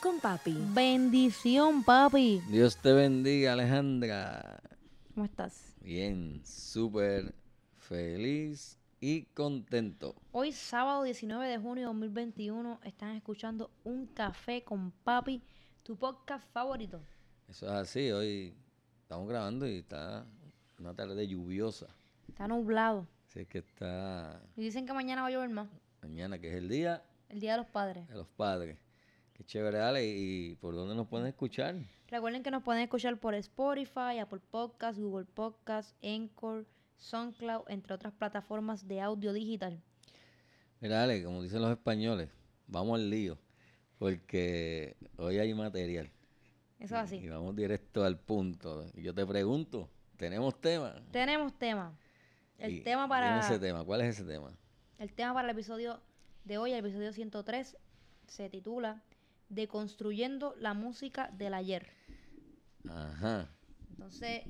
con Papi. Bendición, papi. Dios te bendiga, Alejandra. ¿Cómo estás? Bien, súper feliz y contento. Hoy, sábado 19 de junio de 2021, están escuchando Un Café con Papi, tu podcast favorito. Eso es así, hoy estamos grabando y está una tarde lluviosa. Está nublado. Así que está Y dicen que mañana va a llover más. mañana, que es el día El Día de los Padres. de los padres. Qué chévere, Ale. ¿Y por dónde nos pueden escuchar? Recuerden que nos pueden escuchar por Spotify, Apple Podcasts, Google Podcasts, Anchor, SoundCloud, entre otras plataformas de audio digital. Mira, Ale, como dicen los españoles, vamos al lío. Porque hoy hay material. Eso es Y así. vamos directo al punto. Yo te pregunto, ¿tenemos tema? Tenemos tema. El Y tema para ese tema. ¿Cuál es ese tema? el tema para el episodio de hoy, el episodio 103, se titula Deconstruyendo la música del ayer. Ajá. Entonces,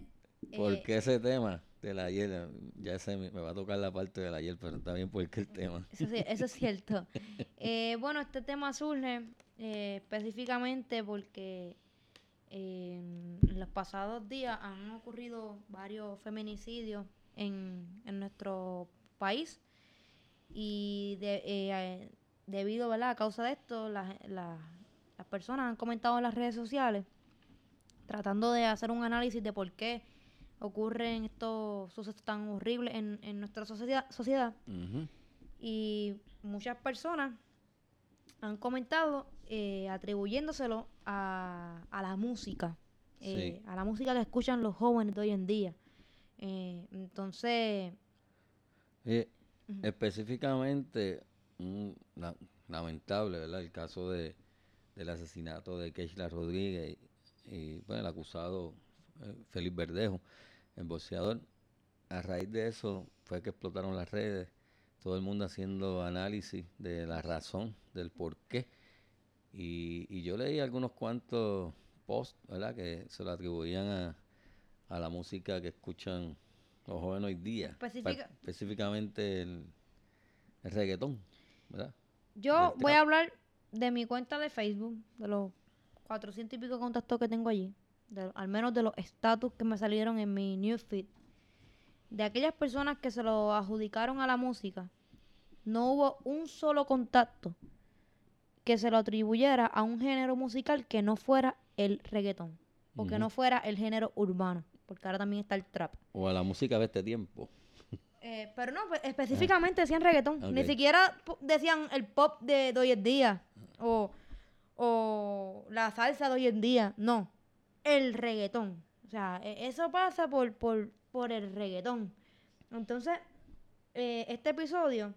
¿Por eh, qué ese tema del ayer? Ya ese me va a tocar la parte del ayer, pero está bien porque el tema. Eso, sí- eso es cierto. Eh, bueno, este tema surge eh, específicamente porque eh, en los pasados días han ocurrido varios feminicidios en, en nuestro país y de- eh, eh, debido ¿verdad? a causa de esto, las, las- las personas han comentado en las redes sociales tratando de hacer un análisis de por qué ocurren estos sucesos tan horribles en, en nuestra sociedad, sociedad y muchas personas han comentado eh, atribuyéndoselo a, a la música, eh, a la música que escuchan los jóvenes de hoy en día. Eh, entonces, Eh, específicamente, un la- lamentable, ¿verdad? El caso de, del asesinato de Keishla Rodríguez y, bueno, el acusado eh, Félix Verdejo, el boxeador. A raíz de eso fue que explotaron las redes, todo el mundo haciendo análisis de la razón, del por qué. Y, y yo leí algunos cuantos posts, ¿verdad? Que se lo atribuían a, a la música que escuchan los jóvenes hoy día. específicamente el, el reggaetón, ¿verdad? yo voy a hablar de mi cuenta de Facebook, de los 400 y pico contactos que tengo allí, de- al menos de los estatus que me salieron en mi newsfeed. De aquellas personas que se lo adjudicaron a la música, no hubo un solo contacto que se lo atribuyera a un género musical que no fuera el reggaetón o que no fuera el género urbano, porque ahora también está el trap. O a la música de este tiempo. Eh, pero no, pues, específicamente decían reggaetón. Ni siquiera decían el pop de, de hoy en día o, o la salsa de hoy en día. No, el reggaetón. O sea, e- eso pasa por, por, por el reggaetón. Entonces, eh, este episodio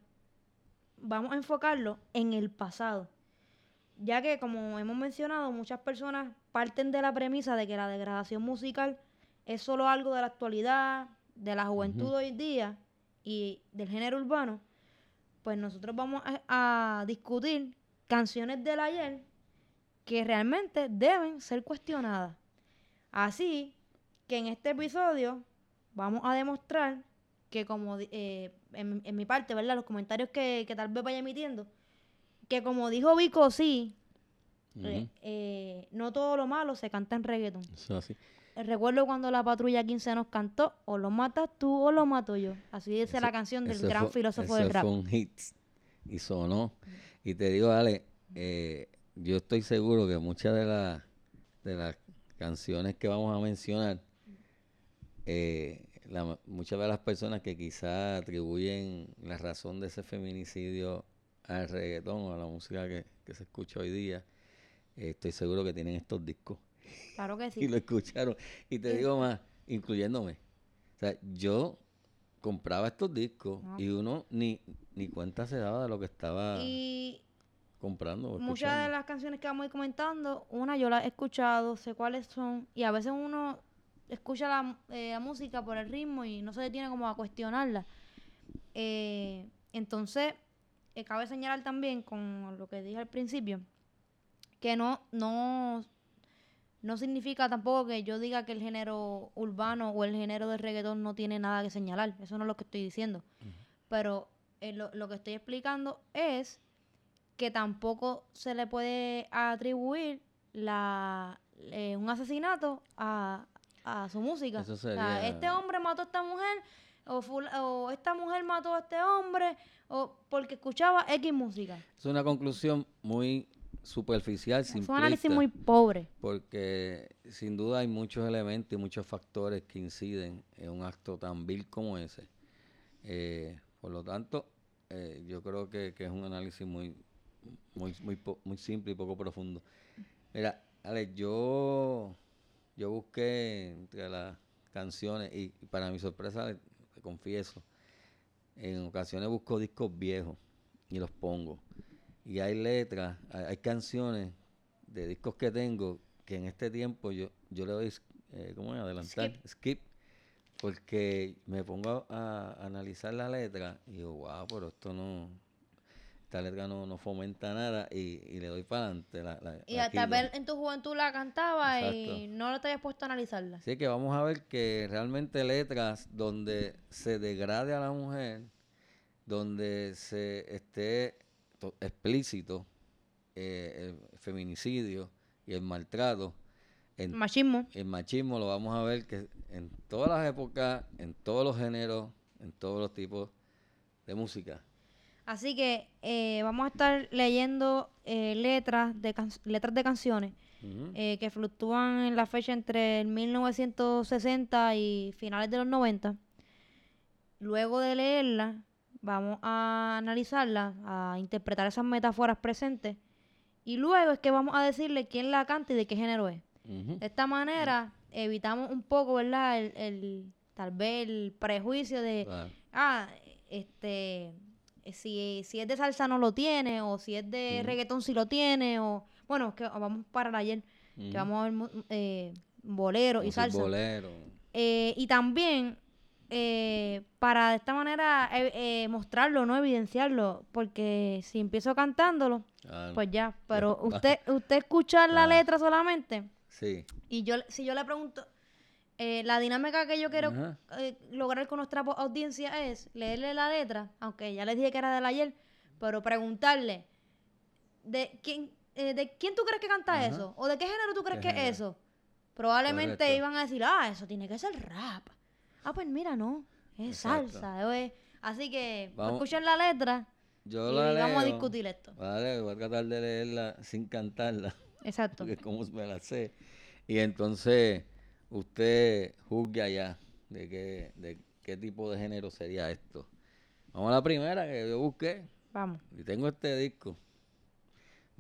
vamos a enfocarlo en el pasado. Ya que, como hemos mencionado, muchas personas parten de la premisa de que la degradación musical es solo algo de la actualidad, de la juventud hoy en día y del género urbano. Pues nosotros vamos a, a discutir canciones del ayer que realmente deben ser cuestionadas. Así que en este episodio vamos a demostrar que como eh, en, en mi parte, ¿verdad? Los comentarios que, que tal vez vaya emitiendo, que como dijo Vico, sí, eh, eh, no todo lo malo se canta en reggaeton. Eso así. Recuerdo cuando la patrulla 15 nos cantó, o lo matas tú o lo mato yo. Así dice la canción del gran fue- filósofo del rap. fue un hit y sonó. Y te digo, Ale, eh, yo estoy seguro que muchas de, las de las canciones que vamos a mencionar, eh, la- muchas de las personas que quizás atribuyen la razón de ese feminicidio al reggaetón o a la música que, que se escucha hoy día, eh, estoy seguro que tienen estos discos Claro que y sí. lo escucharon. Y te Y- digo más, incluyéndome. O sea, yo compraba estos discos Ah. y uno ni, ni cuenta se daba de lo que estaba Y comprando o muchas de las canciones que vamos a ir comentando, una yo las he escuchado, sé cuáles son, y a veces uno escucha la, eh, la música por el ritmo y no se detiene como a cuestionarla. Eh, entonces, eh, cabe señalar también, con lo que dije al principio, que no, no, no significa tampoco que yo diga que el género urbano o el género de reggaetón no tiene nada que señalar. Eso no es lo que estoy diciendo. Pero eh, lo, lo que estoy explicando es que tampoco se le puede atribuir la, eh, un asesinato a, a su música. Eso O sea, sería- este hombre mató a esta mujer o, o esta mujer mató a este hombre o porque escuchaba X música. Es una conclusión muy superficial, Es un análisis muy pobre. porque sin duda hay muchos elementos y muchos factores que inciden en un acto tan vil como ese. Eh, por lo tanto, eh, yo creo que, que es un análisis muy, muy, muy, simple y poco profundo. Mira, Alex, yo, yo busqué entre las canciones y, y para mi sorpresa, le- te confieso, en ocasiones busco discos viejos y los pongo. Y hay letras, hay, hay canciones de discos que tengo que en este tiempo yo, yo le doy, eh, ¿cómo es? Adelantar, skip. porque me pongo a, a analizar la letra y digo, wow, pero esto no, esta letra no, no fomenta nada y, y le doy para adelante. La, la- Y tal vez en tu juventud la cantaba y no te habías puesto a analizarla. Así que vamos a ver que realmente letras donde se degrade a la mujer, donde se esté to- explícito eh, el feminicidio y el maltrato, en, Machismo. el machismo lo vamos a ver que en todas las épocas, en todos los géneros, en todos los tipos de música. Así que eh, vamos a estar leyendo eh, letras, de can- letras de canciones eh, que fluctúan en la fecha entre el 1960 y finales de los 90. Luego de leerlas, vamos a analizarlas, a interpretar esas metáforas presentes. Y luego es que vamos a decirle quién la canta y de qué género es. De esta manera evitamos un poco, ¿verdad? El, el- tal vez el prejuicio de, ah, este, si, si es de salsa no lo tiene, o si es de reggaetón sí lo tiene, o bueno, es que vamos para el ayer, que vamos a ver eh, bolero y salsa. bolero. Eh, y también eh, para de esta manera eh, eh, mostrarlo, no evidenciarlo, porque si empiezo cantándolo, pues ya, pero usted usted escuchar la letra solamente. Sí. y yo si yo le pregunto eh, la dinámica que yo quiero eh, lograr con nuestra audiencia es leerle la letra, aunque ya les dije que era del ayer, pero preguntarle de quién de quién tú crees que canta eso o de qué género tú crees ¿Qué que es eso. Probablemente Correcto. iban a decir, ah, eso tiene que ser rap. Ah, pues mira, no, es Exacto. salsa. Así que Vamos. escuchen la letra Yo y la vamos a discutir esto. Vale, voy a tratar de leerla sin cantarla, Exacto. porque como me la sé. Y entonces usted juzgue allá de qué, de qué tipo de género sería esto. Vamos a la primera que yo busqué. Vamos. Y tengo este disco.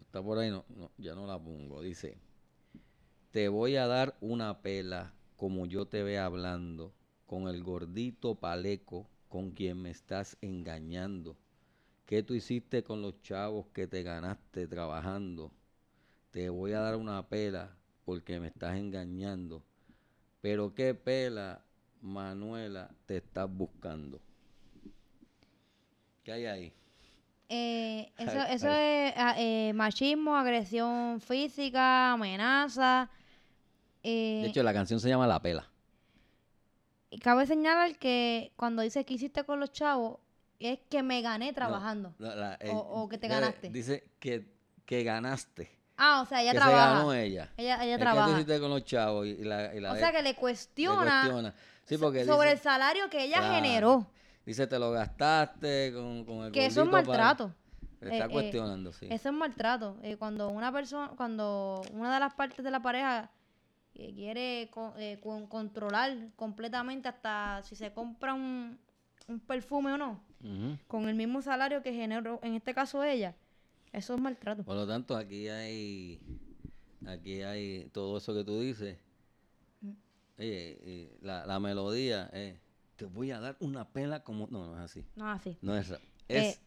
Está por ahí, no, no, ya no la pongo. Dice, te voy a dar una pela como yo te ve hablando, con el gordito paleco con quien me estás engañando. ¿Qué tú hiciste con los chavos que te ganaste trabajando? Te voy a dar una pela porque me estás engañando. Pero qué pela, Manuela, te estás buscando. ¿Qué hay ahí? Eh, eso Ay, eso ay. es ah, eh, machismo, agresión física, amenaza. De Eh, hecho, la canción se llama La Pela. Y cabe señalar que cuando dice que hiciste con los chavos, es que me gané trabajando. No, la- la- O- o que te ganaste. Dice que, que ganaste. Ah, o sea, ella que trabaja. se ganó ella. Ella, ella Es que trabaja. tú hiciste con los chavos y, y la, y la O sea, que le le cuestiona, cuestiona. Sí, porque sobre dice, el salario que ella Claro. generó. dice, te lo gastaste con, con el Que eso es para-". maltrato. Le está Eh, eh, cuestionando, sí. Eso es maltrato. Eh, cuando una persona, cuando una de las partes de la pareja eh, quiere eh, con- controlar completamente hasta si se compra un, un perfume o no, con el mismo salario que generó, en este caso ella, eso es maltrato. Por lo tanto, aquí hay aquí hay todo eso que tú dices. Mm. Oye, y la, la melodía es, te voy a dar una pela como... No, no es así. No, así. No es. Eh, Es,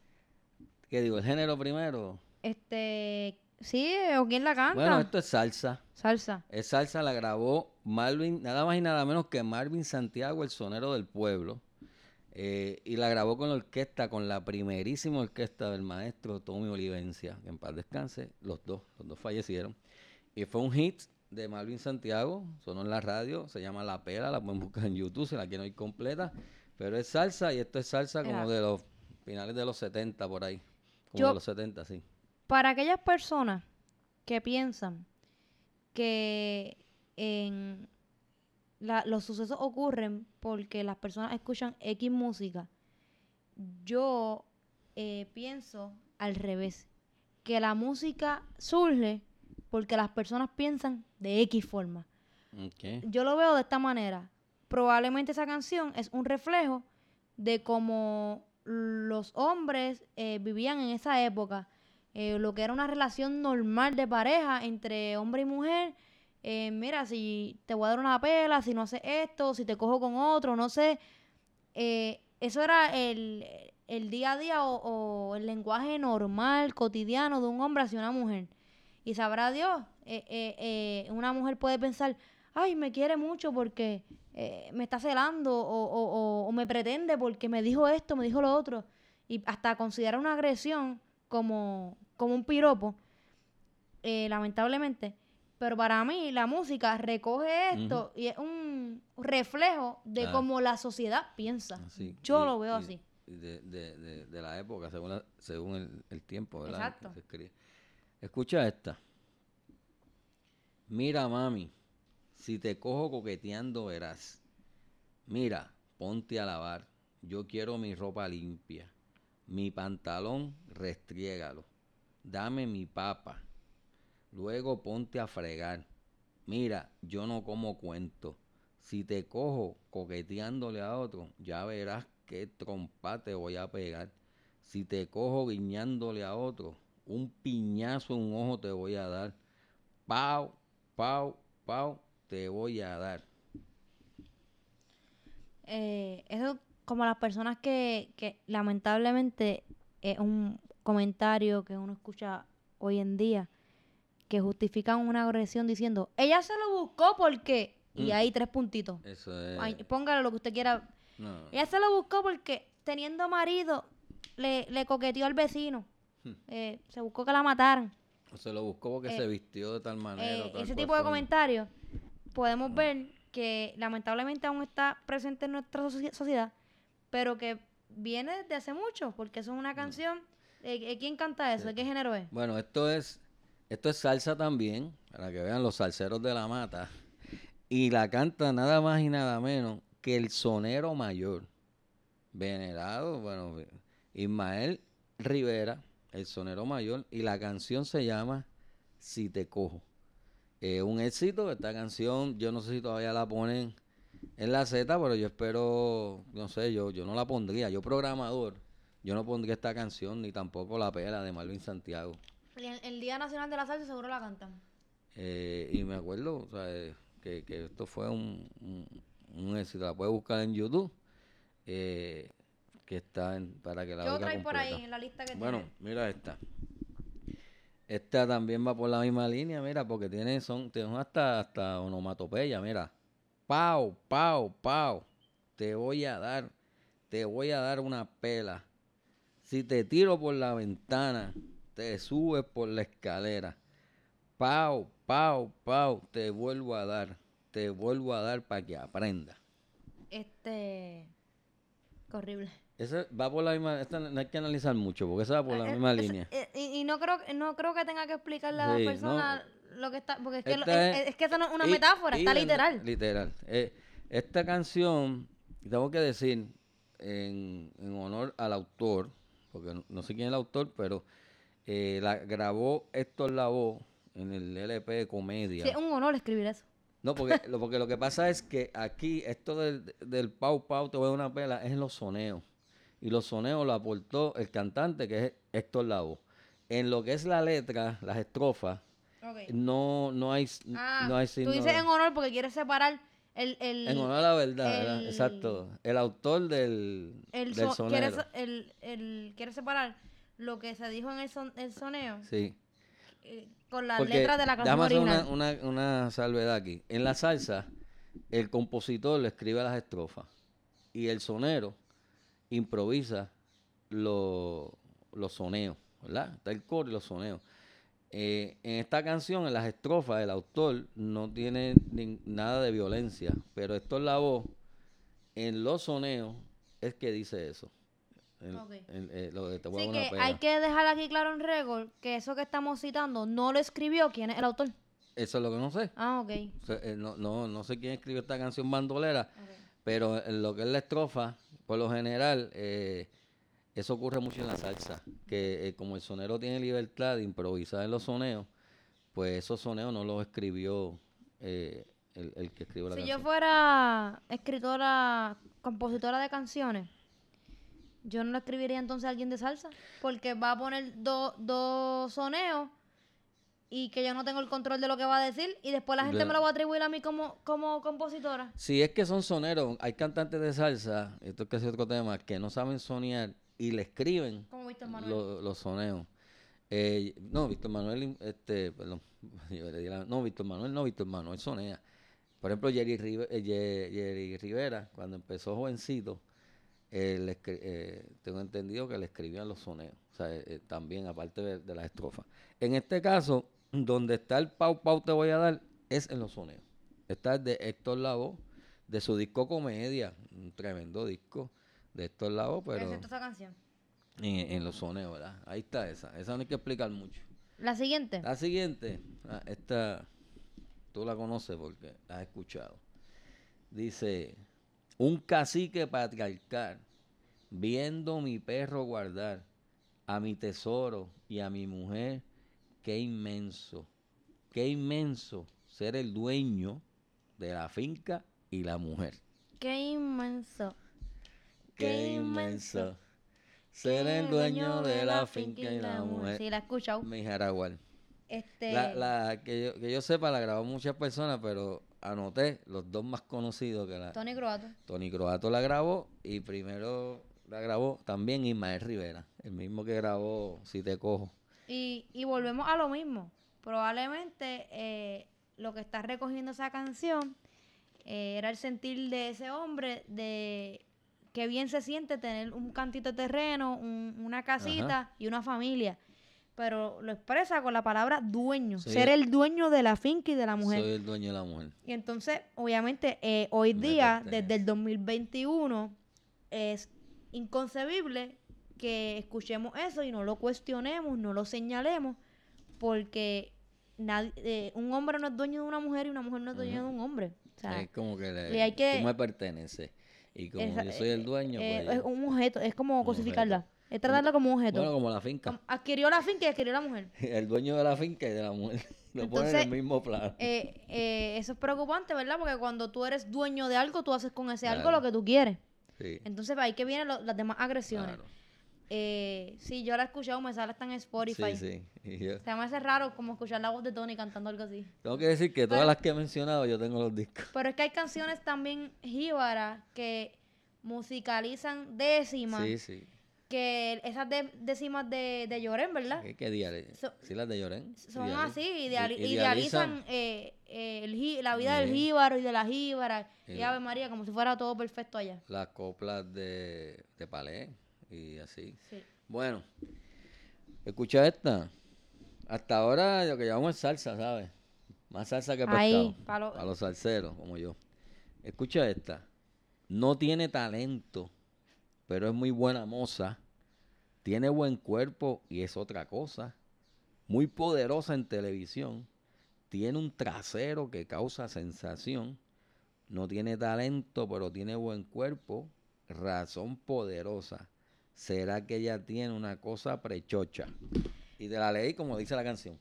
¿qué digo? El género primero. Este, sí, o quién la canta. Bueno, esto es salsa. Salsa. Es salsa, la grabó Marvin, nada más y nada menos que Marvin Santiago, el sonero del pueblo. Eh, y la grabó con la orquesta, con la primerísima orquesta del maestro Tommy Olivencia, que en paz descanse, los dos, los dos fallecieron. Y fue un hit de Marvin Santiago, sonó en la radio, se llama La Pela, la pueden buscar en YouTube si la quieren oír completa, pero es salsa y esto es salsa como de los finales de los 70 por ahí, como Yo- de los 70, sí. Para aquellas personas que piensan que en la- los sucesos ocurren porque las personas escuchan X música, yo eh, pienso al revés, que la música surge porque las personas piensan de X forma. Yo lo veo de esta manera. Probablemente esa canción es un reflejo de cómo los hombres eh, vivían en esa época. Eh, lo que era una relación normal de pareja entre hombre y mujer. Eh, mira, si te voy a dar una pela, si no haces esto, si te cojo con otro, no sé. Eh, eso era el, el día a día o, el lenguaje normal, cotidiano de un hombre hacia una mujer. Y sabrá Dios, eh, una mujer puede pensar, ay, me quiere mucho porque me está celando o, o- o- o me pretende porque me dijo esto, me dijo lo otro. Y hasta considerar una agresión como, como un piropo, eh, lamentablemente. Pero para mí la música recoge esto y es un reflejo de Ah. cómo la sociedad piensa. Así, Yo y- lo veo así. De, de- de- de la época, según, la- según el, el tiempo, ¿verdad? Exacto. Escucha esta. Mira, mami, si te cojo coqueteando verás. Mira, ponte a lavar. Yo quiero mi ropa limpia. Mi pantalón, restriégalo. Dame mi papa. Luego ponte a fregar. Mira, yo no como cuento. Si te cojo coqueteándole a otro, ya verás qué trompa te voy a pegar. Si te cojo guiñándole a otro, un piñazo en un ojo te voy a dar. Pau, pau, pau, te voy a dar. Eh, eso como las personas que, que lamentablemente es un comentario que uno escucha hoy en día que justifican una agresión diciendo ella se lo buscó porque y Mm. hay tres puntitos Eso es. Ay, póngale lo que usted quiera no. ella se lo buscó porque teniendo marido le, le coqueteó al vecino Hmm. Eh, se buscó que la mataran O se lo buscó porque eh, se vistió de tal manera. Eh, tal ese tipo de comentarios podemos ver que lamentablemente aún está presente en nuestra soci- sociedad, pero que viene desde hace mucho, porque eso es una canción. eh, eh, ¿Quién canta eso? ¿De qué género es? Bueno, esto es, esto es salsa también, para que vean los salseros de la mata. Y la canta nada más y nada menos que el sonero mayor, venerado, bueno, Ismael Rivera, el sonero mayor, y la canción se llama Si te cojo. Eh, un éxito, esta canción, yo no sé si todavía la ponen en la Z, pero yo espero, no sé, yo, yo no la pondría, yo programador, yo no pondría esta canción, ni tampoco la pela de Marvin Santiago. El, el Día Nacional de la Salsa seguro la cantan. Eh, y me acuerdo o sea, eh, que, que esto fue un, un, un éxito. La puedes buscar en YouTube. eh, que está en, para que la ¿Qué oiga otra hay por ahí en la lista que Bueno, tiene? mira esta. Esta también va por la misma línea, mira, porque tiene, son, tiene hasta, hasta onomatopeya, mira. Pau, pau, pau. Te voy a dar, te voy a dar una pela. Si te tiro por la ventana, te subes por la escalera. Pau, pau, pau, te vuelvo a dar, te vuelvo a dar para que aprenda. Este. horrible. Esa va por la misma, esta no hay que analizar mucho, porque esa va por la Eh, misma es- línea. eh, y, y no creo no creo que tenga que explicarle a la no, persona lo que está porque es que, lo- es, es- es que eso no es una Y- metáfora y está literal Literal. Eh, esta canción, tengo que decir, en, en honor al autor, porque no, no sé quién es el autor, pero eh, la grabó Héctor Lavoe en el LP de comedia. Sí, es un honor escribir eso No, porque lo, porque lo que pasa es que aquí esto del, del pau pau te voy a dar una pela es en los soneos. Y los soneos lo aportó el cantante que es Héctor Lavoe. En lo que es la letra, las estrofas, no, no hay, Ah, no hay tú dices de- en honor porque quieres separar el el en honor a la verdad, exacto. El autor del, el del so- quiere, sonero. se- el, el quiere separar lo que se dijo en el, son- el soneo Sí. eh, con las Porque letras de la canción déjame hacer una, una, una salvedad aquí. En la salsa, el compositor le escribe las estrofas y el sonero improvisa lo- los soneos, ¿verdad? Está el coro y los soneos. Eh, en esta canción, en las estrofas, el autor no tiene nada de violencia, pero esto es la voz. En los soneos es que dice eso. El- el- lo de te que hay que dejar aquí claro en récord que eso que estamos citando no lo escribió quién es el autor. Eso es lo que no sé. Ah, ok. O sea, eh, no, no, no sé quién escribió esta canción bandolera, pero en lo que es la estrofa, por lo general, eh, eso ocurre mucho en la salsa, que eh, como el sonero tiene libertad de improvisar en los soneos, pues esos soneos no los escribió eh, el, el que escribió la Si yo canción. fuera escritora, compositora de canciones, yo no le escribiría entonces a alguien de salsa, porque va a poner do- dos soneos y que yo no tengo el control de lo que va a decir y después la gente me lo va a atribuir a mí como, como compositora. Si es que son soneros, hay cantantes de salsa, esto es que es otro tema, que no saben sonear y le escriben Como Víctor Manuel. lo- los soneos. Eh, no, Víctor Manuel, este, perdón, yo le di la- no, Víctor Manuel, no, Víctor Manuel sonea. Por ejemplo, Jerry, Rive- eh, Jerry Rivera, cuando empezó jovencito, eh, le tengo entendido que le escribían los soneos, o sea, también aparte de, de las estrofas. En este caso, donde está el pau pau te voy a dar, es en los soneos. Está de Héctor Lavoe, de su disco Comedia, un tremendo disco de Héctor Lavoe, pero Excepto esa canción. en, en los soneos, ¿verdad? Ahí está esa, esa no hay que explicar mucho. La siguiente. La siguiente, ah, esta tú la conoces porque la has escuchado. Dice, un cacique patriarcal, viendo mi perro guardar a mi tesoro y a mi mujer, qué inmenso, qué inmenso ser el dueño de la finca y la mujer. Qué inmenso. Qué inmenso ser el dueño de la finca y la mujer. Sí, la he escuchado. Mi jaragual. Este, La, la, que, yo, que yo sepa la grabó muchas personas, pero anoté los dos más conocidos que la... Tony Croato. Tony Croato la grabó y primero la grabó también Ismael Rivera, el mismo que grabó Si te cojo. Y, y volvemos a lo mismo. Probablemente eh, lo que está recogiendo esa canción eh, era el sentir de ese hombre de que bien se siente tener un cantito de terreno, un- una casita y una familia. Pero lo expresa con la palabra dueño, ser el dueño de la finca y de la mujer. Soy el dueño de la mujer. Y entonces, obviamente, eh, hoy Me día, pertenece. desde el 2021, es inconcebible que escuchemos eso y no lo cuestionemos, no lo señalemos, porque nadie, eh, un hombre no es dueño de una mujer y una mujer no es dueña de un hombre. O sea, es como que, le- le hay que- tú me perteneces. Y como esa- yo soy el dueño, eh, pues es un objeto, es como Un cosificarla. objeto. Es tratarla como un objeto. bueno, como la finca. Adquirió la finca y adquirió la mujer. El dueño de la finca y de la mujer. Lo ponen en el mismo plano. Eh, eh, eso es preocupante, ¿verdad? Porque cuando tú eres dueño de algo, tú haces con ese algo lo que tú quieres. Sí, Entonces, ahí que vienen lo- las demás agresiones. claro. Eh, sí, yo la he escuchado, me sale hasta en Spotify. Sí, sí. Yo- Se me hace raro como escuchar la voz de Tony cantando algo así. tengo que decir que todas las que he mencionado yo tengo los discos. Pero es que hay canciones también jíbaras que musicalizan décimas, Sí, sí. que esas de- décimas de, de Llorén, ¿verdad? ¿Qué, qué? So- sí, las de Llorén. Son así, idealizan eh, eh, el la vida del jíbaro y de la jíbara. Y Bien. Ave María, como si fuera todo perfecto allá. las coplas de, de palé y así. Sí. Bueno, escucha esta. Hasta ahora lo que llamamos es salsa, ¿sabes? Más salsa que pescado. Ahí, pa' lo- los salseros, como yo. Escucha esta. No tiene talento, pero es muy buena moza. Tiene buen cuerpo y es otra cosa. Muy poderosa en televisión. Tiene un trasero que causa sensación. No tiene talento, pero tiene buen cuerpo. Razón poderosa será que ella tiene una cosa prechocha. Y te la leí como dice la canción,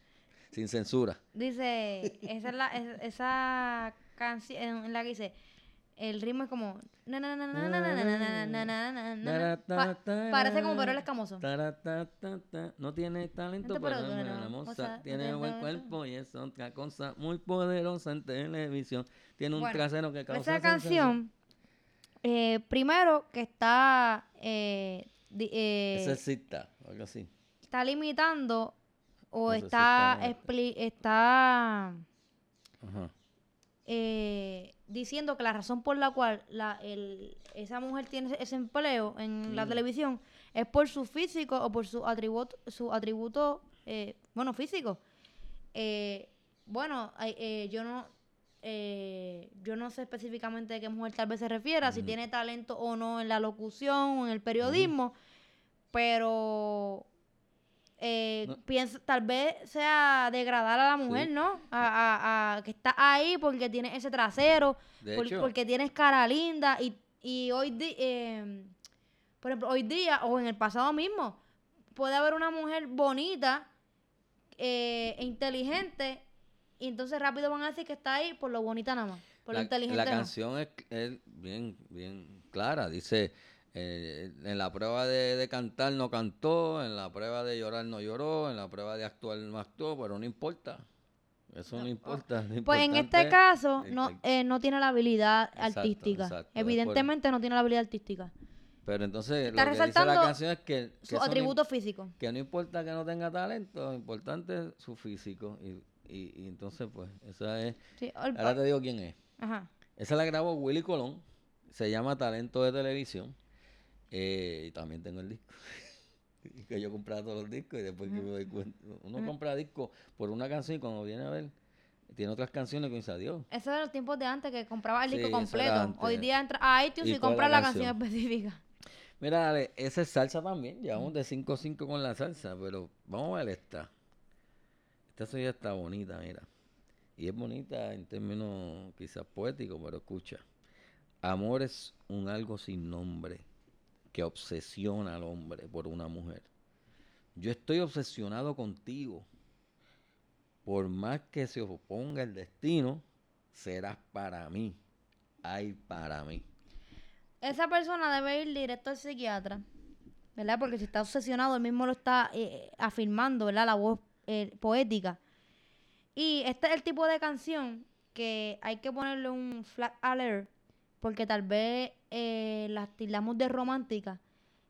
sin censura. Dice, esa es la, es, esa canción en la que dice, el ritmo es como parece como Perol Escamoso no tiene talento pero es una moza tiene buen cuerpo y es otra cosa muy poderosa en televisión tiene un trasero que causa esa canción primero que está eh, Ese algo así. está limitando o No está, está- expli- está Ajá. eh, diciendo que la razón por la cual la, el- esa mujer tiene ese empleo en la televisión es por su físico o por su atributo, su atributo eh, bueno, físico. Eh, bueno, yo no eh, yo no sé específicamente de qué mujer tal vez se refiera, si tiene talento o no en la locución o en el periodismo, pero eh, No. pienso, tal vez sea degradar a la mujer, Sí. ¿no? A, a- a que está ahí porque tiene ese trasero, por- porque tienes cara linda y, y hoy di- eh, por ejemplo, hoy día o en el pasado mismo puede haber una mujer bonita eh, e inteligente y entonces rápido van a decir que está ahí por lo bonita nada más, por lo la, inteligente la no. canción es, es bien, bien clara. Dice, eh, en la prueba de, de cantar no cantó, en la prueba de llorar no lloró, en la prueba de actuar no actuó, pero no importa. Eso no, importa. lo Pues en este es- caso no, eh, no tiene la habilidad Exacto, artística. exacto, es por- Evidentemente no tiene la habilidad artística. Pero entonces Está lo que dice la canción es que, que Su atributo físico. que no importa que no tenga talento, lo importante es su físico. Y, y, y entonces, pues, esa es... Sí, Ahora te digo quién es. Ajá. Esa la grabó Willy Colón. Se llama Talento de Televisión. Eh, y también tengo el disco. que yo compraba todos los discos y después que me doy cuenta. Uno compra discos por una canción y cuando viene a ver, tiene otras canciones que dice adiós. Eso era los tiempos de antes que compraba el disco completo. Hoy día entra a iTunes Y y, compra la la canción canción. específica. Mira, Ale, esa es salsa también. Llevamos de 5 a 5 con la salsa, pero vamos a ver esta. Esta sí está bonita, mira. Y es bonita en términos quizás poéticos, pero escucha. Amor es un algo sin nombre que obsesiona al hombre por una mujer. Yo estoy obsesionado contigo. Por más que se oponga el destino, serás para mí. Ay, para mí. Esa persona debe ir directo al psiquiatra, ¿verdad? Porque si está obsesionado, él mismo lo está eh, afirmando, ¿verdad? La voz eh, poética. Y este es el tipo de canción que hay que ponerle un flag alert, porque tal vez eh, las tildamos de romántica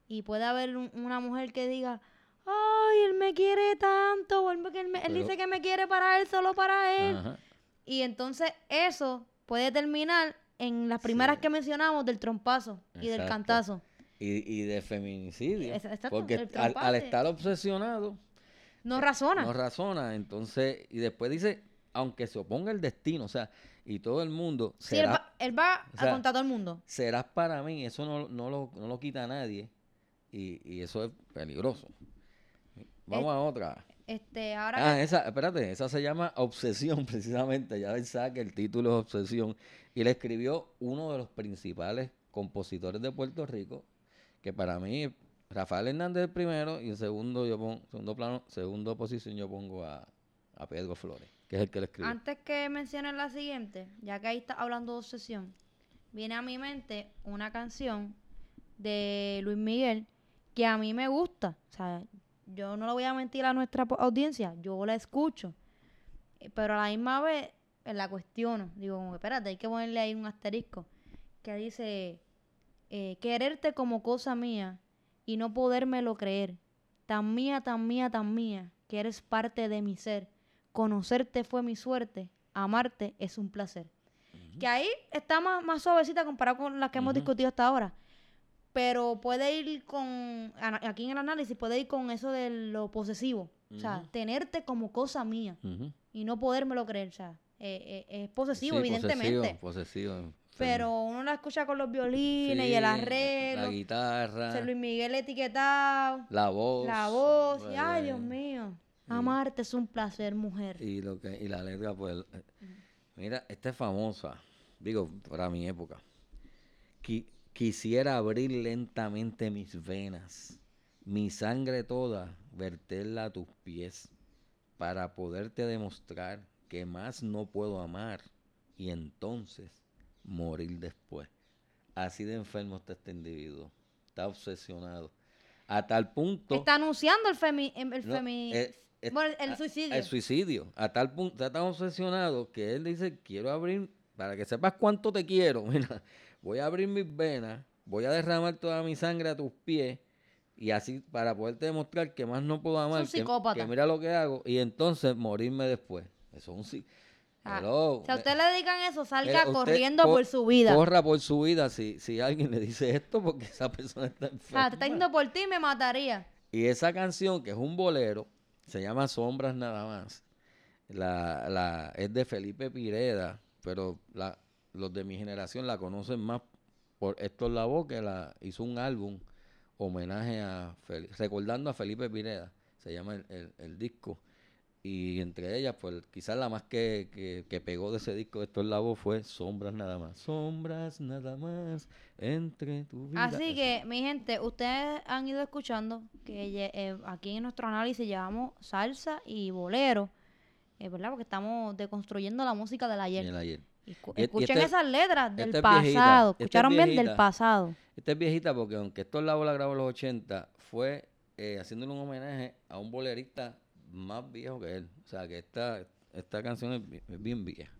y puede haber un- una mujer que diga, ay, él me quiere tanto, o él, me- él Pero- dice que me quiere para él, solo para él. Ajá. Y entonces eso puede terminar en las primeras Sí. que mencionamos del trompazo y del cantazo. Y, y de feminicidio. Exacto, porque al estar obsesionado, No razona. no razona. Entonces, y después dice, aunque se oponga el destino, o sea, y todo el mundo, Sí, él va, él va o a contar a todo el mundo. serás para mí, eso no, no, lo, no lo quita nadie. Y, y eso es peligroso. Vamos a otra. Este, ahora Ah, que- esa, espérate, esa se llama Obsesión, precisamente. Ya él sabe que el título es Obsesión. Y le escribió uno de los principales compositores de Puerto Rico, que para mí, Rafael Hernández el primero, y en segundo, yo pongo, segundo plano, segundo posición, yo pongo a, Pedro Flores, que es el que le escribió. antes que menciones la siguiente, ya que ahí está hablando de obsesión, viene a mi mente una canción de Luis Miguel que a mí me gusta. O sea, yo no le voy a mentir a nuestra audiencia, yo la escucho. Eh, Pero a la misma vez eh, la cuestiono. Digo, como que, espérate, hay que ponerle ahí un asterisco. Que dice, eh, quererte como cosa mía y no podérmelo creer. Tan mía, tan mía, tan mía, que eres parte de mi ser. Conocerte fue mi suerte, amarte es un placer. Que ahí está más, más suavecita comparado con las que hemos discutido hasta ahora. Pero puede ir con, aquí en el análisis, puede ir con eso de lo posesivo. O sea, tenerte como cosa mía y no podérmelo creer. O sea, eh, eh, es posesivo, Sí, evidentemente. Posesivo, posesivo. Pero uno la escucha con los violines y Sí, el La arreglo. guitarra, Ese Luis Miguel etiquetado. la voz. La voz. y, pues, ay, Dios mío. Amarte es un placer, mujer. Y, lo que, y la letra, pues, eh, mira, esta es famosa, digo, para mi época. Qui- quisiera abrir lentamente mis venas, mi sangre toda, verterla a tus pies, para poderte demostrar que más no puedo amar y entonces morir después. Así de enfermo está este individuo, está obsesionado. A tal punto... Está anunciando el femi... El No, femi- eh, eh, bueno, el suicidio. El suicidio. A tal punto, está tan obsesionado que él dice, quiero abrir, para que sepas cuánto te quiero, mira, voy a abrir mis venas, voy a derramar toda mi sangre a tus pies Y así, para poderte demostrar que más no puedo amar, un que, psicópata. que mira lo que hago, y entonces morirme después. Eso es un sí. Ah. Si a usted le dedican eso, salga Mira, corriendo co- por su vida. Corra por su vida si, si alguien le dice esto porque esa persona está Ah, enferma. te está yendo por ti, me mataría. Y esa canción, que es un bolero, se llama Sombras Nada Más. La, la, es de Felipe Pireda, pero la, los de mi generación la conocen más por Héctor Lavoe, que la, hizo un álbum homenaje a, Fel- recordando a Felipe Pireda, se llama el, el- el disco. Y entre ellas, pues quizás la más que, que, que pegó de ese disco de Héctor Lavoe fue Sombras Nada Más. Sombras Nada Más entre tu vida. Así que, mi gente, ustedes han ido escuchando que eh, aquí en nuestro análisis llevamos salsa y bolero, eh, ¿verdad? Porque estamos deconstruyendo la música del ayer. Bien, ayer. Y escu- Y- y escuchen este- esas letras del es pasado. es ¿Escucharon bien? Del pasado. Esta es viejita porque aunque esto la la grabó en los 80, fue eh, haciéndole un homenaje a un bolerista más viejo que él. O sea que esta, esta canción es, es bien vieja.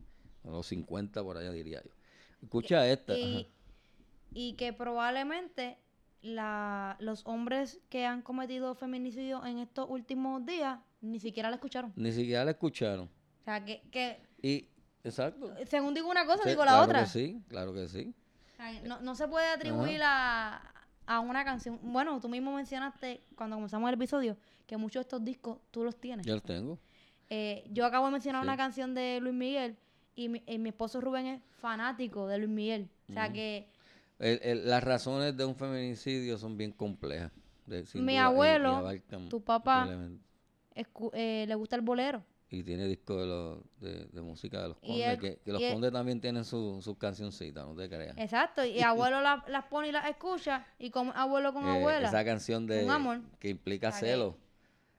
A los 50 por allá diría yo. Escucha esta. Y, ajá. y que probablemente la, los hombres que han cometido feminicidio en estos últimos días ni siquiera la escucharon. Ni siquiera la escucharon. O sea, que, que Y, exacto. según digo una cosa, Sí, digo la claro otra. que sí, claro que sí. O sea, No, no se puede atribuir a, a una canción. Bueno, tú mismo mencionaste cuando comenzamos el episodio que muchos de estos discos tú los tienes. Yo los tengo. Eh, yo acabo de mencionar Sí. una canción de Luis Miguel y mi, y mi esposo Rubén es fanático de Luis Miguel. O sea que El- el- las razones de un feminicidio son bien complejas. de- Mi duda, abuelo, tu papá, eh, le gusta el bolero. Y tiene disco de, los- de, de música de los condes, que, que los condes también tienen su- sus cancioncitas, no te creas. Exacto. Y abuelo la- las pone y las escucha. Y como abuelo con Eh, abuela. esa canción de amor. que implica celo.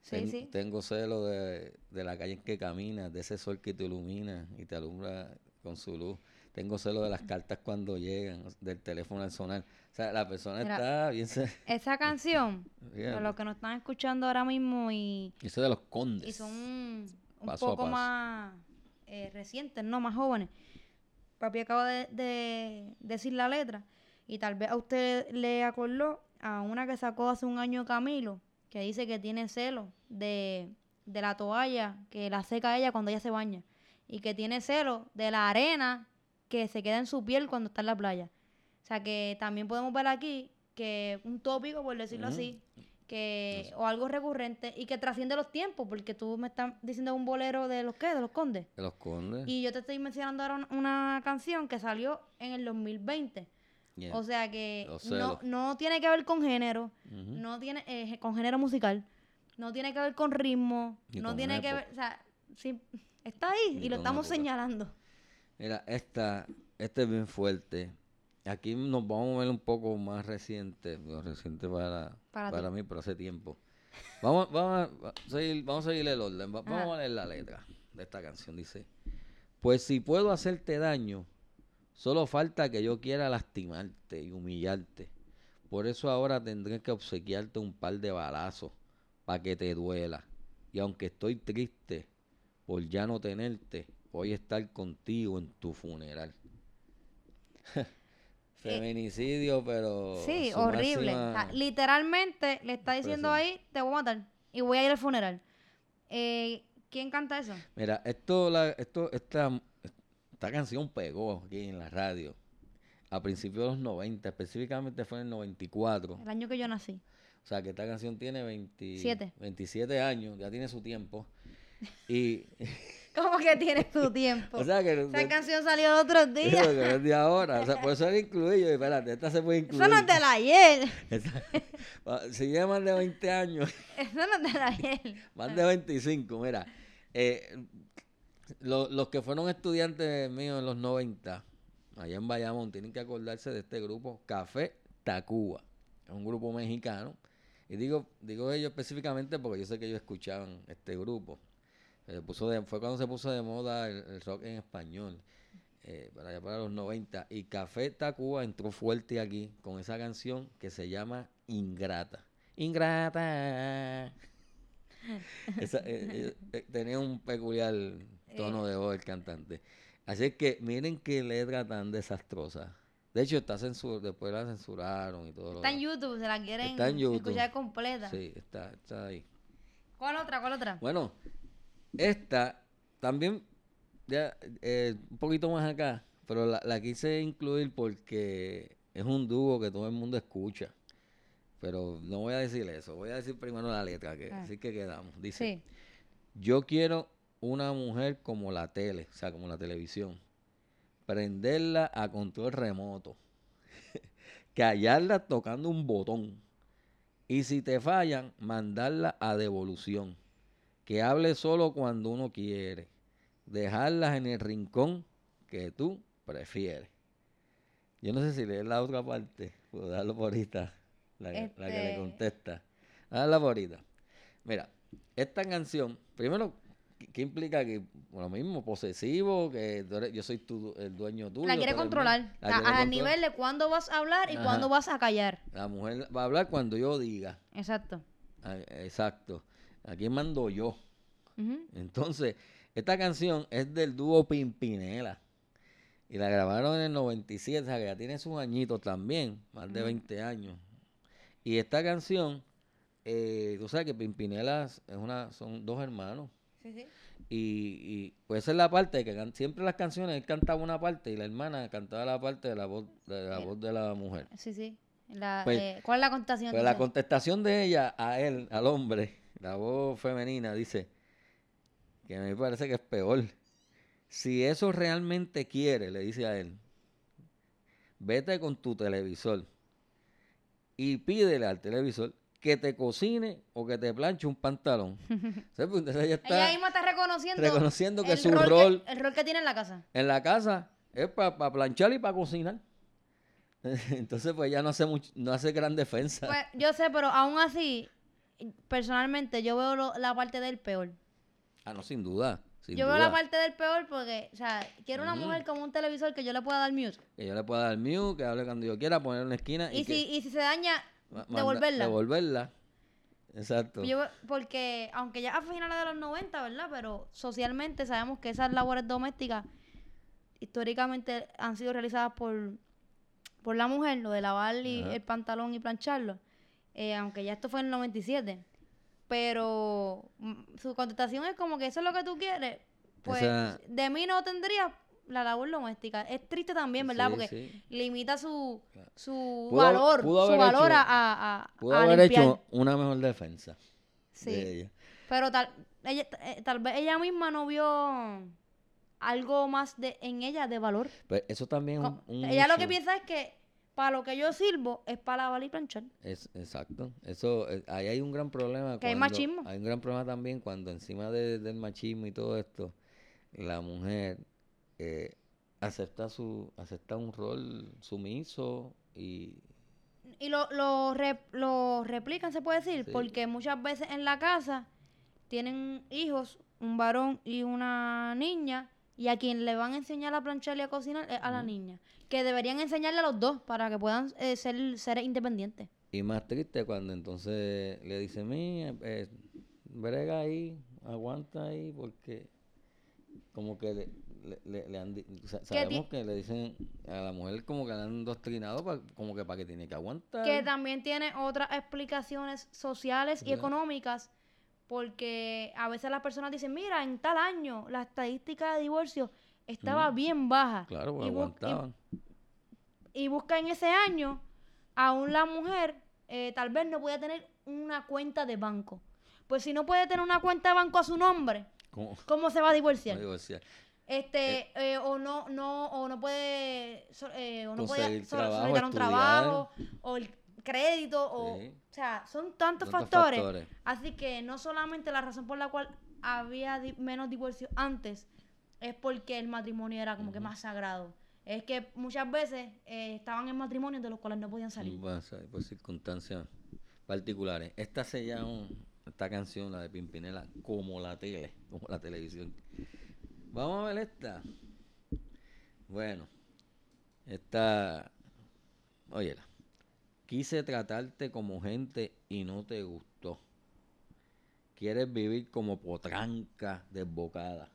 Sí, Ten- sí. Tengo celo de, de la calle en que caminas, de ese sol que te ilumina y te alumbra con su luz. Tengo celo de las cartas cuando llegan, del teléfono al sonar. O sea, la persona Mira, está bien... se- Esa canción, para los que nos están escuchando ahora mismo y, Eso de los condes. y son un Paso a poco paso. más eh, recientes, ¿no? Más jóvenes. Papi acaba de, de decir la letra y tal vez a usted le acordó a una que sacó hace un año Camilo, que dice que tiene celo de, de la toalla que la seca ella cuando ella se baña y que tiene celo de la arena que se queda en su piel cuando está en la playa. O sea que también podemos ver aquí que un tópico, por decirlo así, que o algo recurrente y que trasciende los tiempos, porque tú me estás diciendo un bolero de los qué, de los condes. De los condes. Y yo te estoy mencionando ahora un- una canción que salió en el 2020. Yeah. O sea que no, no tiene que ver con género, no tiene eh, con género musical, no tiene que ver con ritmo, Ni no con tiene que ver, o sea, sí, está ahí Ni y lo estamos época. señalando. Mira, esta, esta es bien fuerte. Aquí nos vamos a ver un poco más reciente, reciente para, Para mí, pero hace tiempo. Vamos, vamos, a, seguir, vamos a seguir el orden, va- vamos Ajá. a leer la letra de esta canción. Dice, pues si puedo hacerte daño, solo falta que yo quiera lastimarte y humillarte. Por eso ahora tendré que obsequiarte un par de balazos para que te duela. Y aunque estoy triste por ya no tenerte, voy a estar contigo en tu funeral. Feminicidio, pero... Sí, horrible. O sea, literalmente le está diciendo ahí, te voy a matar y voy a ir al funeral. Eh, ¿Quién canta eso? Mira, esto, la, esto, esta, esta canción pegó aquí en la radio a principios de los 90, específicamente fue en el 94. El año que yo nací. O sea, que esta canción tiene 20 Siete. 27 años, ya tiene su tiempo. Y, ¿Cómo que tiene tu tiempo? o sea, que... Esa canción salió el otro día. que no es de ahora. O sea, por eso era incluido. Y espérate, esta se puede incluir. Eso no es del ayer. Esta- si lleva más de 20 años, Eso no es del ayer. más de 25, mira. eh, lo- los que fueron estudiantes míos en los 90, allá en Bayamón, tienen que acordarse de este grupo, Café Tacuba. Es un grupo mexicano. Y digo, digo ellos específicamente porque yo sé que ellos escuchaban este grupo. Se puso de- fue cuando se puso de moda el, el rock en español, eh, para allá para los 90. Y Café Tacuba entró fuerte aquí con esa canción que se llama Ingrata. Ingrata. Esa, eh, eh, tenía un peculiar tono de voz el cantante. Así que miren qué letra tan desastrosa. De hecho, está censur después la censuraron y todo lo Está en. YouTube, se la quieren Está en YouTube. escuchar completa. Sí, está, está ahí. ¿Cuál otra? ¿Cuál otra? Bueno, esta también, ya eh, un poquito más acá, pero la, la quise incluir porque es un dúo que todo el mundo escucha. Pero no voy a decir eso, voy a decir primero la letra, que Ah. así que quedamos. Dice, Sí. yo quiero una mujer como la tele, o sea, como la televisión. Prenderla a control remoto. Callarla tocando un botón. Y si te fallan, mandarla a devolución. Que hable solo cuando uno quiere. Dejarlas en el rincón que tú prefieres. Yo no sé si leer la otra parte. Puedo darlo por ahorita. La, que- la que le Este- contesta. Darla por ahorita. Mira, esta canción, primero, ¿qué, implica aquí? Lo mismo, posesivo, que eres- yo soy tu- el dueño tuyo. La quiere controlar. La a- quiere al controlar. nivel de cuándo vas a hablar y Ajá. cuándo vas a callar. La mujer va a hablar cuando yo diga. Exacto. Ah, Exacto. Aquí mando yo. Entonces, esta canción es del dúo Pimpinela. Y la grabaron en el 97, o sea que ya tiene sus añitos también, más de 20 años. Y esta canción, eh, tú sabes que Pimpinela es una, son dos hermanos. Sí, sí. Y, y pues esa es la parte que can- siempre las canciones él cantaba una parte y la hermana cantaba la parte de la voz de la, Eh, voz de la mujer. Sí, sí. La, Pues- eh, ¿Cuál es la contestación? Pues la contestación de ella a él, al hombre, la voz femenina, dice que a mí me parece que es peor. Si eso realmente quiere, le dice a él, vete con tu televisor y pídele al televisor que te cocine o que te planche un pantalón. Pues entonces ella está Ella misma está reconociendo, reconociendo que el su rol, rol que, el rol que tiene en la casa. en la casa es para planchar y para cocinar. Entonces, pues ella no hace much- no hace gran defensa. Pues yo sé, pero aún así, personalmente, yo veo lo- la parte del peor. ah, no, sin duda. sin yo veo la parte del peor porque, o sea, quiero una Ujú. mujer con un televisor que yo le pueda dar mute. Que yo le pueda dar mute, que hable cuando yo quiera, poner en una esquina y, Y, que si, y si se daña, manda- devolverla. Devolverla. Exacto. Yo porque, aunque ya a finales de los 90, ¿verdad? Pero socialmente sabemos que esas labores domésticas históricamente han sido realizadas por, por la mujer, lo de lavar y- el pantalón y plancharlo, eh, aunque ya esto fue en el 97. Pero mm, su contestación es como que eso es lo que tú quieres. Pues Esa- de mí no tendría la labor doméstica. Es triste también, ¿verdad? Sí, Porque sí. limita su, su Pudo valor, pudo su valor hecho- a, a, a- Pudo a haber limpiar. hecho una mejor defensa Sí. de ella. Pero tal, ella, eh, tal vez ella misma no vio algo más de en ella de valor. Pero Pues eso también es Co- un, un ella lo que piensa es que para lo que yo sirvo es para lavar y planchar. Es, exacto. Eso, eh, ahí hay un gran problema. Que hay machismo. Hay un gran problema también cuando encima de- del machismo y todo esto, la mujer eh, acepta su acepta un rol sumiso y Y lo, lo, re- lo replican, se puede decir, Sí. porque muchas veces en la casa tienen hijos, un varón y una niña, y a quien le van a enseñar a planchar y a cocinar es a la niña. Que deberían enseñarle a los dos para que puedan eh, ser seres independientes. Y más triste cuando entonces le dicen, mira, eh, brega ahí, aguanta ahí, porque como que le, le- le- le han sabemos que le dicen a la mujer como que le han doctrinado pa- como que para que tiene que aguantar. que también tiene otras explicaciones sociales y económicas, porque a veces las personas dicen, mira, en tal año la estadística de divorcio estaba Mm. bien baja. Claro, pues y, bu- y- aguantaban. y busca en ese año, aún la mujer eh, tal vez no puede tener una cuenta de banco. Pues si no puede tener una cuenta de banco a su nombre, ¿Cómo? ¿cómo se va a divorciar? divorciar. este eh, o no no o no puede eh, o no puede trabajo, un trabajo o el crédito o Sí. o sea son tantos, Tantos factores, factores. así que no solamente la razón por la cual había di- menos divorcios antes es porque el matrimonio era como que más sagrado es que muchas veces eh, estaban en matrimonios de los cuales no podían salir por circunstancias particulares. Esta se llama, esta canción, la de Pimpinela, como la tele, como la televisión. Vamos a ver esta. Bueno, esta, óyela. Quise tratarte como gente y no te gustó. Quieres vivir como potranca desbocada.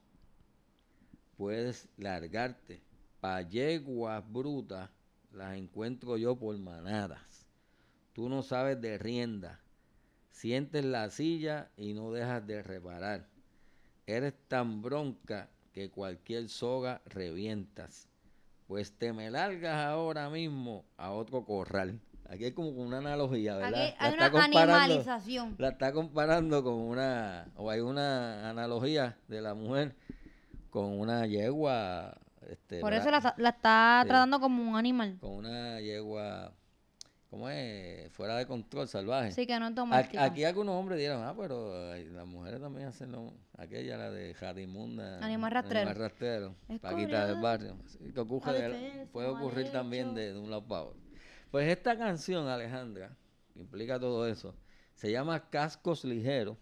Puedes largarte pa' yeguas brutas las encuentro yo por manadas. Tú no sabes de rienda. Sientes la silla y no dejas de reparar. Eres tan bronca que cualquier soga revientas. Pues te me largas ahora mismo a otro corral. Aquí hay como una analogía, ¿verdad? Aquí hay La está una comparando- animalización. La está comparando con una, o hay una analogía de la mujer con una yegua. Este, Por ¿verdad? eso la, está- la está Sí. tratando como un animal. Con una yegua, ¿cómo es? Fuera de control, salvaje. Sí, que no es Aquí, algunos hombres dirán, ah, pero las mujeres también hacen lo... Aquella, la de Jarimunda. Animal rastrero. Animal rastrero. Paquita del barrio. Sí, que ocurre a de- veces puede ocurrir también de, de un lado para otro. Pues esta canción, Alejandra, que implica todo eso, se llama Cascos Ligeros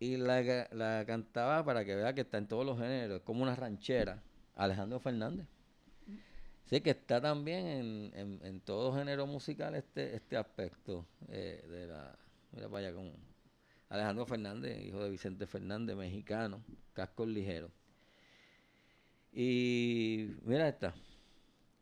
y la, la cantaba para que vea que está en todos los géneros, como una ranchera, Alejandro Fernández. Sí, que está también en, en, en todo género musical este, este aspecto eh, de la... Mira para allá con Alejandro Fernández, hijo de Vicente Fernández, mexicano, cascos ligeros. Y mira esta.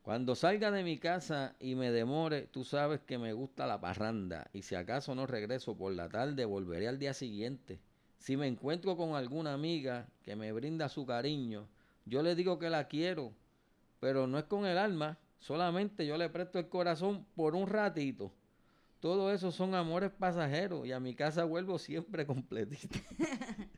Cuando salga de mi casa y me demore, tú sabes que me gusta la parranda. Y si acaso no regreso por la tarde, volveré al día siguiente. Si me encuentro con alguna amiga que me brinda su cariño, yo le digo que la quiero, pero no es con el alma, solamente yo le presto el corazón por un ratito. Todo eso son amores pasajeros y a mi casa vuelvo siempre completito.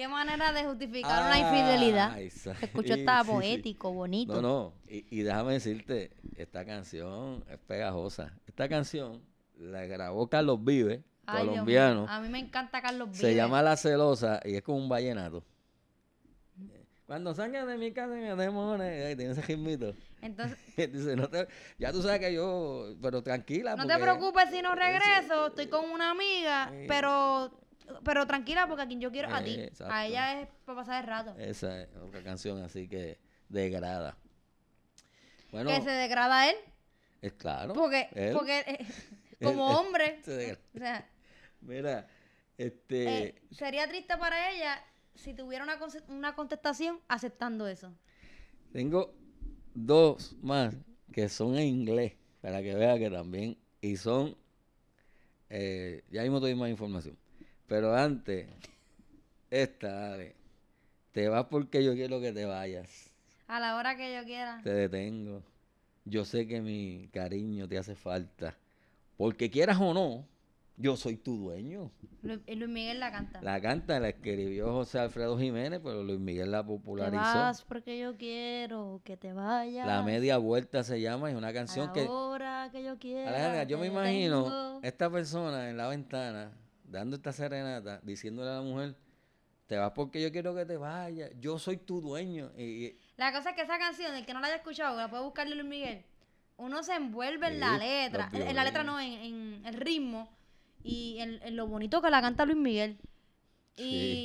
¿Qué manera de justificar una infidelidad? Se escuchó sí, hasta sí, sí. poético, bonito. No, no, y, y déjame decirte, esta canción es pegajosa. Esta canción la grabó Carlos Ay, mío, colombiano. A mí me encanta Carlos Vives. Se llama La Celosa y es como un vallenato. Cuando salga de mi casa me demore, ay, tiene ese ritmito. Entonces, Dice, no te- ya tú sabes que yo, pero tranquila. no te preocupes si no regreso, estoy con una amiga, Sí. pero pero tranquila porque a quien yo quiero es a ti. Eh, exacto. A ella es para pasar el rato. Esa es otra canción así que degrada. Bueno, que se degrada él, es claro. porque él porque eh, como él- hombre, se degrada. o sea, Mira, este... eh, sería triste para ella si tuviera una, una contestación aceptando eso. Tengo dos más que son en inglés, para que vea que también, y son, eh, ya mismo te doy más información, pero antes, esta, dale, te vas porque yo quiero que te vayas, A la hora que yo quiera. te detengo, yo sé que mi cariño te hace falta, porque quieras o no, yo soy tu dueño. Luis, Luis Miguel la canta. La canta, la escribió José Alfredo Jiménez, pero Luis Miguel la te popularizó. vas porque yo quiero que te vayas. La media vuelta se llama, es una a canción la que hora que yo quiera. Alejandra, yo te me imagino esta persona en la ventana dando esta serenata, diciéndole a la mujer, te vas porque yo quiero que te vayas, yo soy tu dueño. Y, La cosa es que esa canción, el que no la haya escuchado, la puede buscarle Luis Miguel. Uno se envuelve en la letra, en, en la letra no, en, en el ritmo y en, en lo bonito que la canta Luis Miguel. Y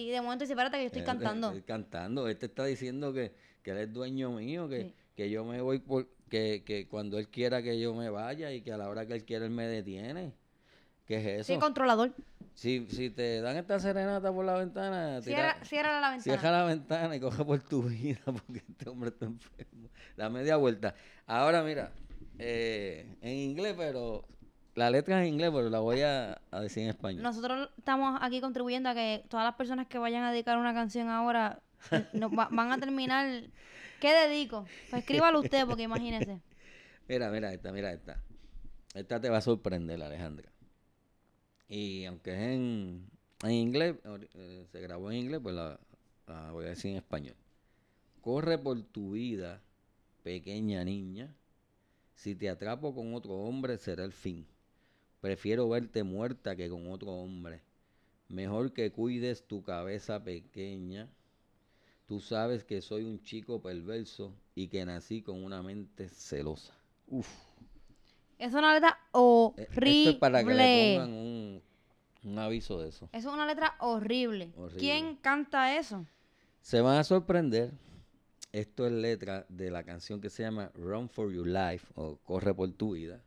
Sí. de momento dice, espérate que yo estoy él- cantando. él cantando, él te está diciendo que, que él es dueño mío, que, Sí. que yo me voy por, que, que cuando él quiera que yo me vaya y que a la hora que él quiera él me detiene. ¿Qué es Sí, eso? controlador. Si, si te dan esta serenata por la ventana, Cierra, cierra la ventana. Cierra la ventana y coge por tu vida porque este hombre está enfermo. La media vuelta. Ahora mira, eh, en inglés, pero la letra es en inglés, pero la voy a, a decir en español. Nosotros estamos aquí contribuyendo a que todas las personas que vayan a dedicar una canción ahora no, va- van a terminar. ¿Qué dedico? Pues escríbalo usted, porque imagínese. Mira, mira esta, mira esta. Esta te va a sorprender, Alejandra. Y aunque es en, en inglés, eh, se grabó en inglés, pues la, la voy a decir en español. Corre por tu vida, pequeña niña. Si te atrapo con otro hombre, será el fin. Prefiero verte muerta que con otro hombre. Mejor que cuides tu cabeza pequeña. Tú sabes que soy un chico perverso y que nací con una mente celosa. Uf. Es una letra Eh, horrible. Esto es para que le pongan un, un aviso de eso. Es una letra horrible. Horrible. ¿Quién canta eso? Se van a sorprender. Esto es letra de la canción que se llama Run for Your Life o Corre por tu vida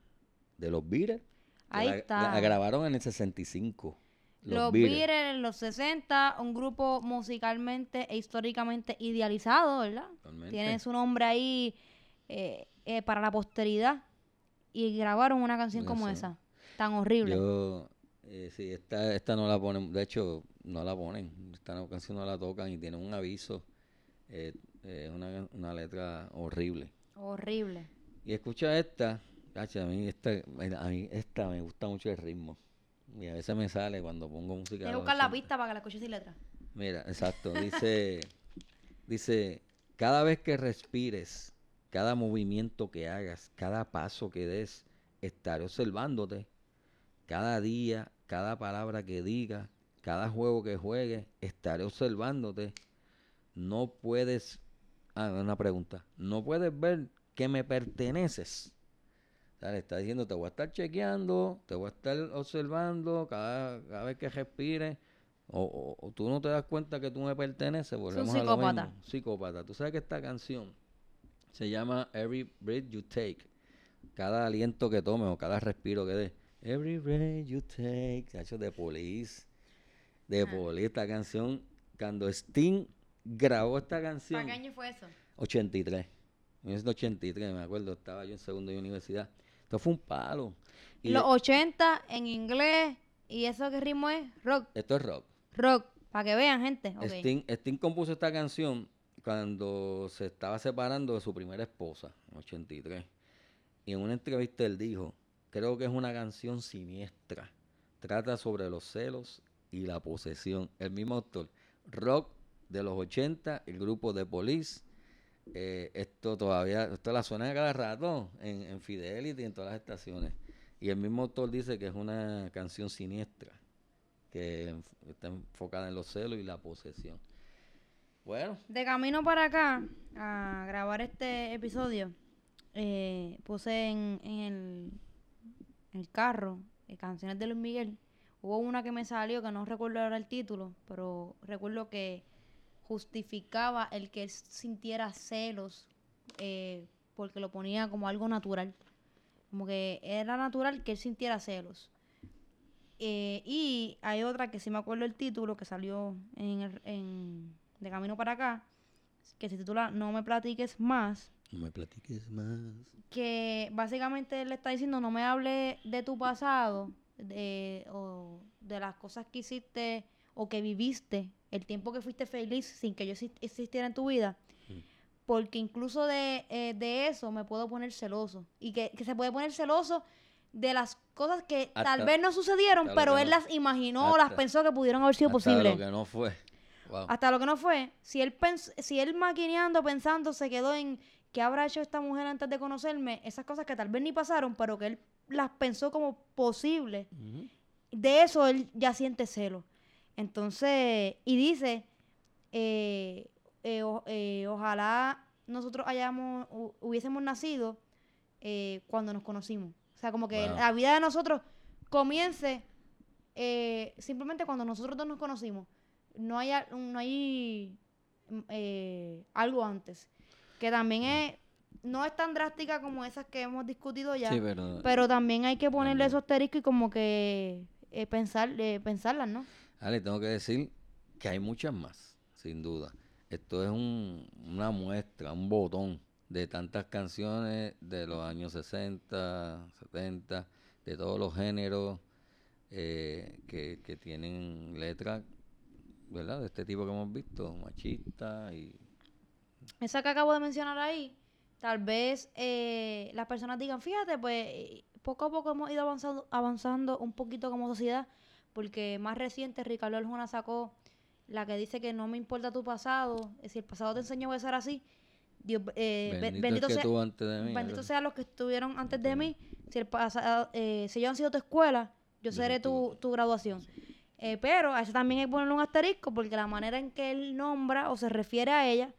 de los Beatles. Ahí la, está. La grabaron en el 65. Los, Los Beatles. Beatles en los 60, un grupo musicalmente e históricamente idealizado, ¿verdad? Totalmente. Tiene su nombre ahí eh, eh, para la posteridad. Y grabaron una canción como esa, tan horrible. Yo, eh, sí, esta, esta no la ponen, de hecho, no la ponen. Esta canción no la tocan y tiene un aviso. eh, eh, Es una, una letra horrible. Horrible. Y escucha esta, cacha, a mí esta, a mí esta me gusta mucho el ritmo. Y a veces me sale cuando pongo música. Los buscar la 80. pista para que la escuches sin letra. Mira, exacto. Dice, dice, cada vez que respires, cada movimiento que hagas, cada paso que des, estaré observándote. Cada día, cada palabra que digas, cada juego que juegues, estaré observándote. No puedes, ah, una pregunta, no puedes ver que me perteneces. O sea, le está diciendo, te voy a estar chequeando, te voy a estar observando cada, cada vez que respires. O, o- o tú no te das cuenta que tú me perteneces. volvemos a lo psicópata. mismo. Psicópata. Tú sabes que esta canción se llama Every Breath You Take. Cada aliento que tomes o cada respiro que des. Every breath you take. Chacho, de Police. De Ah. Police. Esta canción, cuando Sting grabó esta canción. ¿Para qué año fue eso? 83. En 1983, me acuerdo, estaba yo en segundo de universidad. Esto fue un palo. Y Los de- 80 en inglés. ¿Y eso qué ritmo es? Rock. esto es rock. Rock. Para que vean, gente. Ok. Sting, Sting compuso esta canción cuando se estaba separando de su primera esposa, en 83. Y en una entrevista él dijo, creo que es una canción siniestra. Trata sobre los celos y la posesión. El mismo autor. Rock de los 80, el grupo de Police. Eh, esto todavía, esto la suena cada rato en, en Fidelity, en todas las estaciones. Y el mismo autor dice que es una canción siniestra, que está enfocada en los celos y la posesión. Bueno, De camino para acá a grabar este episodio, eh, puse en, en el, carro eh, canciones de Luis Miguel. Hubo una que me salió que no recuerdo ahora el título, pero recuerdo que justificaba el que él sintiera celos eh, porque lo ponía como algo natural. Como que era natural que él sintiera celos. Y hay otra que sí me acuerdo el título que salió en, el- en De Camino para acá, que se titula No me platiques más, no me platiques más. que básicamente él le está diciendo no me hable de tu pasado de, o de las cosas que hiciste o que viviste, el tiempo que fuiste feliz sin que yo exist- existiera en tu vida. Porque incluso de, eh, de eso me puedo poner celoso. Y que, que se puede poner celoso de las cosas que tal vez no sucedieron, pero él no- las imaginó o las pensó que pudieron haber sido posibles. lo que no fue. Wow. Hasta lo que no fue. Si él, pens- si él maquineando, pensando, se quedó en qué habrá hecho esta mujer antes de conocerme, esas cosas que tal vez ni pasaron, pero que él las pensó como posibles, Ujú. de eso él ya siente celo. Entonces, y dice, eh, eh, o- eh, ojalá nosotros hayamos, hu- hubiésemos nacido eh, cuando nos conocimos. O sea, como que Wow. la vida de nosotros comience simplemente cuando nosotros dos nos conocimos. No hay, no hay mm, eh, algo antes. Que también es, no es tan drástica como esas que hemos discutido ya. Sí, pero, Pero también hay que ponerle esos asteriscos y como que eh, pensar, eh, pensarlas, ¿no? Ale, tengo que decir que hay muchas más, sin duda. Esto es un- una muestra, un botón de tantas canciones de los años 60, 70, de todos los géneros eh, que, que tienen letras, ¿verdad? De este tipo que hemos visto, machista y... Esa que acabo de mencionar ahí, tal vez eh, las personas digan, fíjate, pues poco a poco hemos ido avanzando, avanzando un poquito como sociedad, porque más reciente Ricardo Arjona sacó la que dice que no me importa tu pasado, eh, si el pasado te enseñó a ser así, Dios, eh, be- bendito, bendito es que sea, tú antes de mí. Bendito sean los que estuvieron antes de mí. Si el pasado, eh, si ellos han sido tu escuela, yo Yo seré tu, tu graduación. Eh, pero a eso también hay que ponerle un asterisco porque la manera en que él nombra o se refiere a ella,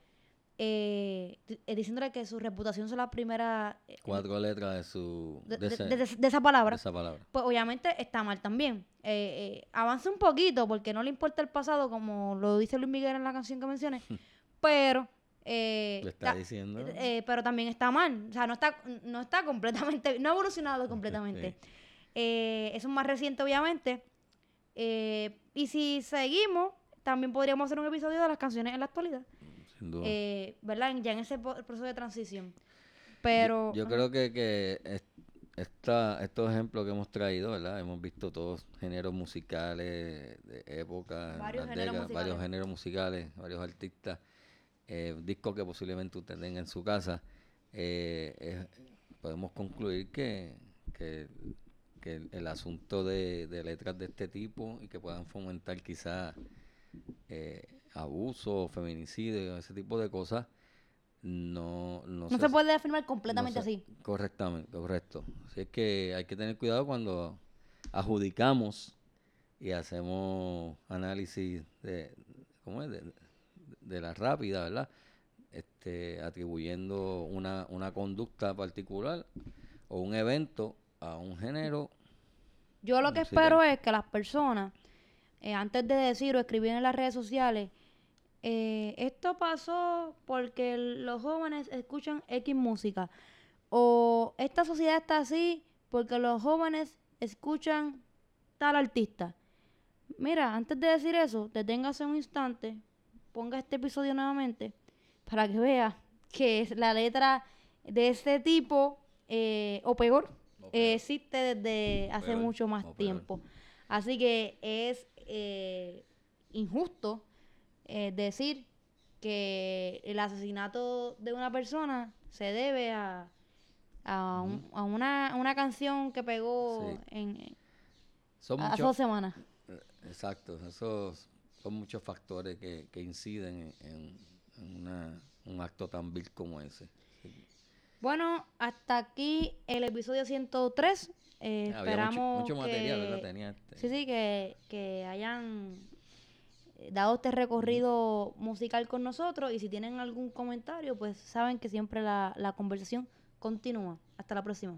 eh, di- diciéndole que su reputación es la primera eh, Cuatro letras de su... de, de, de- ese- de- de esa palabra, de esa palabra. pues obviamente está mal también. Eh, avanza un poquito porque no le importa el pasado, como lo dice Luis Miguel en la canción que mencioné, pero... eh, Lo está diciendo. eh, pero también está mal. O sea, no está, no está completamente, no ha evolucionado completamente. Eh, eso es más reciente, obviamente. Eh, y si seguimos, también podríamos hacer un episodio de las canciones en la actualidad. sin duda. Eh, ¿Verdad? Ya en ese proceso de transición. Pero. Yo, creo que, que es- esta, estos ejemplos que hemos traído, ¿verdad? Hemos visto todos géneros musicales de época, Varios géneros décadas, musicales. varios géneros musicales, varios artistas, eh, discos que posiblemente usted tenga en su casa. Eh, podemos concluir que, que, que el, el asunto de, de letras de este tipo y que puedan fomentar quizás eh, abuso, feminicidio, ese tipo de cosas, no, no, No se puede afirmar completamente no se- así. Correctamente, correcto. Así es que hay que tener cuidado cuando adjudicamos y hacemos análisis de, ¿cómo es? de, de la rápida, ¿verdad? Este, atribuyendo una, una conducta particular o un evento a un género. Yo lo que espero es que las personas, eh, antes de decir o escribir en las redes sociales, eh, esto pasó porque los jóvenes escuchan X música, o esta sociedad está así porque los jóvenes escuchan tal artista. Mira, antes de decir eso, deténgase un instante, ponga este episodio nuevamente para que vea que es la letra de este tipo eh, o peor Eh, existe desde hace peor, mucho más tiempo. Así que es eh, injusto eh, decir que el asesinato de una persona se debe a, a, un- a una, una canción que pegó Sí. en, Son hace muchos, dos semanas. Exacto, esos son muchos factores que, que inciden en, en- en una- un acto tan vil como ese. Bueno, hasta aquí el episodio 103. Eh, Había esperamos mucho material, ¿verdad? Tenía este- Sí, sí, que, que hayan eh, dado este recorrido musical con nosotros y si tienen algún comentario, pues saben que siempre la, la conversación continúa. Hasta la próxima.